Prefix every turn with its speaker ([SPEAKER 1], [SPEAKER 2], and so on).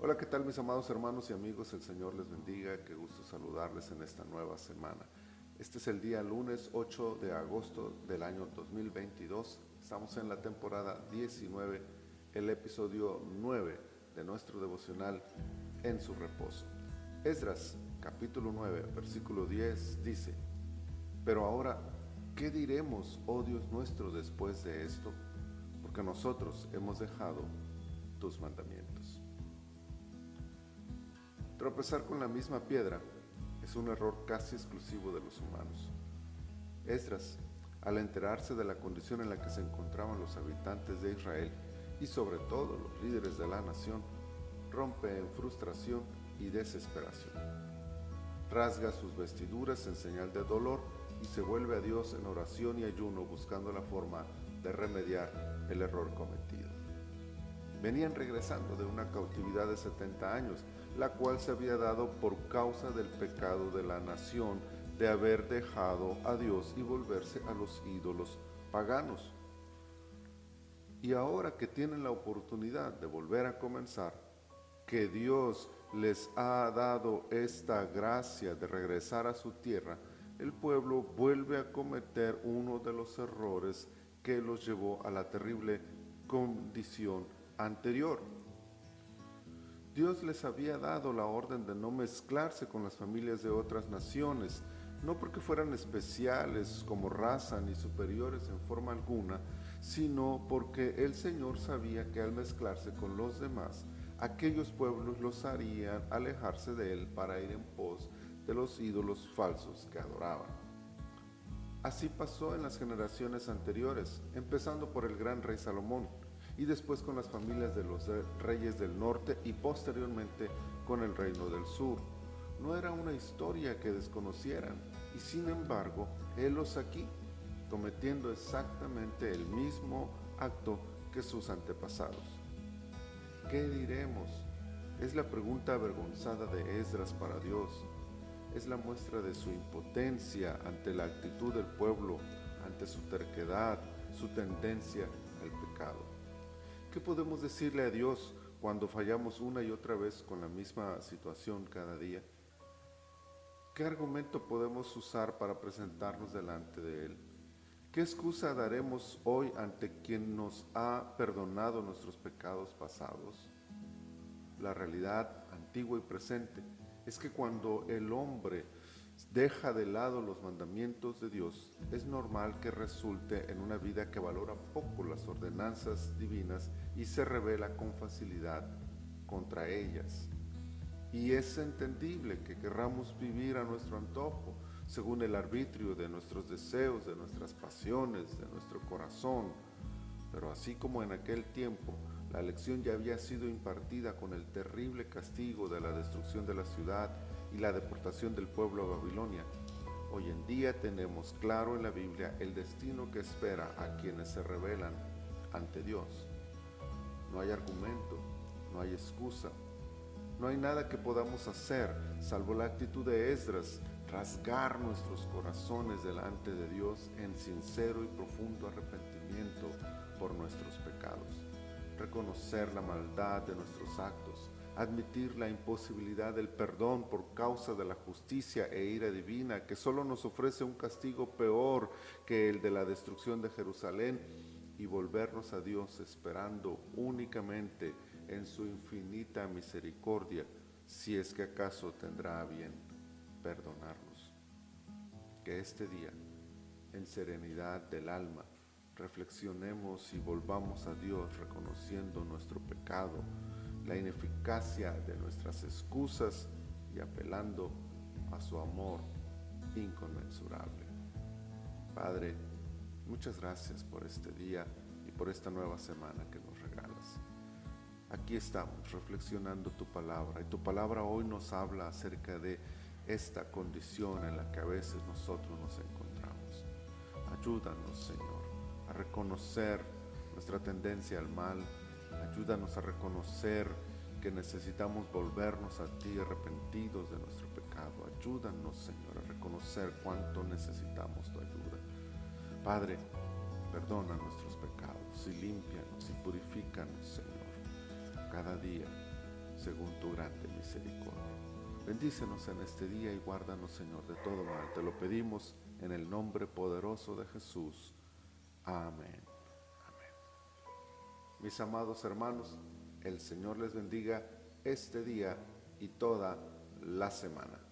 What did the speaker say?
[SPEAKER 1] Hola, ¿qué tal mis amados hermanos y amigos? El Señor les bendiga, qué gusto saludarles en esta nueva semana. Este es el día lunes 8 de agosto del año 2022. Estamos en la temporada 19, el episodio 9 de nuestro devocional En su reposo. Esdras capítulo 9, versículo 10 dice, Pero ahora, ¿qué diremos, oh Dios nuestro, después de esto? Porque nosotros hemos dejado tus mandamientos. Tropezar con la misma piedra es un error casi exclusivo de los humanos. Esdras, al enterarse de la condición en la que se encontraban los habitantes de Israel y sobre todo los líderes de la nación, rompe en frustración y desesperación. Rasga sus vestiduras en señal de dolor y se vuelve a Dios en oración y ayuno buscando la forma de remediar el error cometido. Venían regresando de una cautividad de 70 años la cual se había dado por causa del pecado de la nación de haber dejado a Dios y volverse a los ídolos paganos. Y ahora que tienen la oportunidad de volver a comenzar, que Dios les ha dado esta gracia de regresar a su tierra, el pueblo vuelve a cometer uno de los errores que los llevó a la terrible condición anterior. Dios les había dado la orden de no mezclarse con las familias de otras naciones, no porque fueran especiales como raza ni superiores en forma alguna, sino porque el Señor sabía que al mezclarse con los demás, aquellos pueblos los harían alejarse de Él para ir en pos de los ídolos falsos que adoraban. Así pasó en las generaciones anteriores, empezando por el gran rey Salomón y después con las familias de los reyes del norte y posteriormente con el reino del sur. No era una historia que desconocieran y sin embargo, helos aquí, cometiendo exactamente el mismo acto que sus antepasados. ¿Qué diremos? Es la pregunta avergonzada de Esdras para Dios. Es la muestra de su impotencia ante la actitud del pueblo, ante su terquedad, su tendencia al pecado. ¿Qué podemos decirle a Dios cuando fallamos una y otra vez con la misma situación cada día? ¿Qué argumento podemos usar para presentarnos delante de Él? ¿Qué excusa daremos hoy ante quien nos ha perdonado nuestros pecados pasados? La realidad antigua y presente es que cuando el hombre deja de lado los mandamientos de Dios, es normal que resulte en una vida que valora poco las ordenanzas divinas y se revela con facilidad contra ellas. Y es entendible que querramos vivir a nuestro antojo, según el arbitrio de nuestros deseos, de nuestras pasiones, de nuestro corazón. Pero así como en aquel tiempo la lección ya había sido impartida con el terrible castigo de la destrucción de la ciudad y la deportación del pueblo a Babilonia. Hoy en día tenemos claro en la Biblia el destino que espera a quienes se rebelan ante Dios. No hay argumento, no hay excusa, no hay nada que podamos hacer salvo la actitud de Esdras, rasgar nuestros corazones delante de Dios en sincero y profundo arrepentimiento por nuestros pecados, reconocer la maldad de nuestros actos, admitir la imposibilidad del perdón por causa de la justicia e ira divina, que solo nos ofrece un castigo peor que el de la destrucción de Jerusalén, y volvernos a Dios esperando únicamente en su infinita misericordia, si es que acaso tendrá a bien perdonarnos. Que este día, en serenidad del alma, reflexionemos y volvamos a Dios reconociendo nuestro pecado, la ineficacia de nuestras excusas y apelando a su amor inconmensurable. Padre, muchas gracias por este día y por esta nueva semana que nos regalas. Aquí estamos reflexionando tu palabra y tu palabra hoy nos habla acerca de esta condición en la que a veces nosotros nos encontramos. Ayúdanos, Señor, a reconocer nuestra tendencia al mal, Ayúdanos a reconocer que necesitamos volvernos a ti arrepentidos de nuestro pecado. Ayúdanos, Señor, a reconocer cuánto necesitamos tu ayuda. Padre, perdona nuestros pecados y límpianos y purifícanos, Señor, cada día según tu grande misericordia. Bendícenos en este día y guárdanos, Señor, de todo mal. Te lo pedimos en el nombre poderoso de Jesús. Amén. Mis amados hermanos, el Señor les bendiga este día y toda la semana.